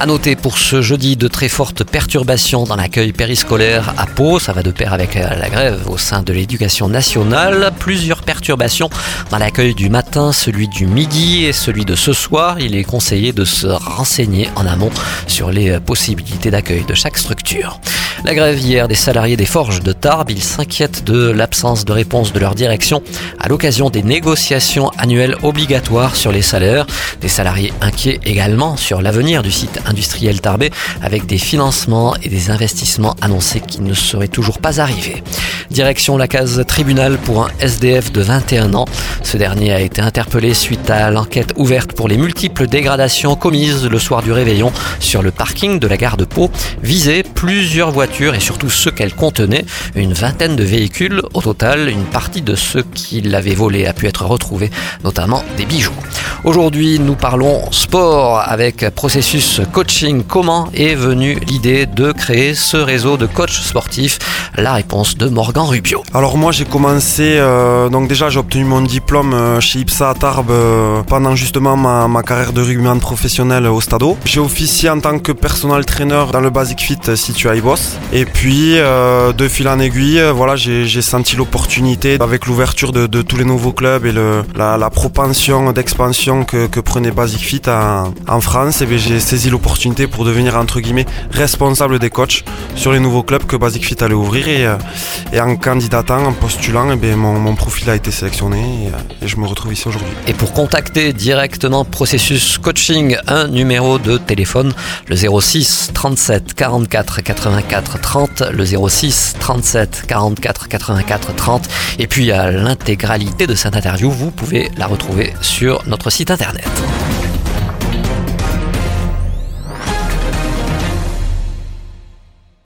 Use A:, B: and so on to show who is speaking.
A: À noter pour ce jeudi de très fortes perturbations dans l'accueil périscolaire à Pau. Ça va de pair avec la grève au sein de l'éducation nationale. Plusieurs perturbations dans l'accueil du matin, celui du midi et celui de ce soir. Il est conseillé de se renseigner en amont sur les possibilités d'accueil de chaque structure. La grève hier des salariés des forges de Tarbes, ils s'inquiètent de l'absence de réponse de leur direction à l'occasion des négociations annuelles obligatoires sur les salaires. Des salariés inquiets également sur l'avenir du site industriel tarbé avec des financements et des investissements annoncés qui ne seraient toujours pas arrivés. Direction la case tribunal pour un SDF de 21 ans. Ce dernier a été interpellé suite à l'enquête ouverte pour les multiples dégradations commises le soir du réveillon sur le parking de la gare de Pau. Visé plusieurs voitures et surtout ceux qu'elles contenaient, une vingtaine de véhicules. Au total, une partie de ceux qui l'avaient volé a pu être retrouvée, notamment des bijoux. Aujourd'hui, nous parlons sport avec processus coaching. Comment est venue l'idée de créer ce réseau de coachs sportifs? La réponse de Morgan Rubio.
B: Alors moi j'ai commencé, euh, donc déjà j'ai obtenu mon diplôme euh, chez IPSA à Tarbes euh, pendant justement ma, ma, carrière de rugbyman professionnel au Stadeau. J'ai officié en tant que personal trainer dans le Basic Fit situé à Ibos. Et puis de fil en aiguille, voilà j'ai senti l'opportunité avec l'ouverture de, tous les nouveaux clubs et la, propension d'expansion que, prenait Basic Fit en, France. Et eh j'ai saisi l'opportunité pour devenir entre guillemets responsable des coachs sur les nouveaux clubs que Basic Fit allait ouvrir et, et en candidatant, en postulant, et eh bien, mon, profil a été sélectionné et, je me retrouve ici aujourd'hui.
A: Et pour contacter directement Processus Coaching, un numéro de téléphone, le 06 37 44 84 30, le 06 37 44 84 30. Et puis à l'intégralité de cette interview, vous pouvez la retrouver sur notre site internet.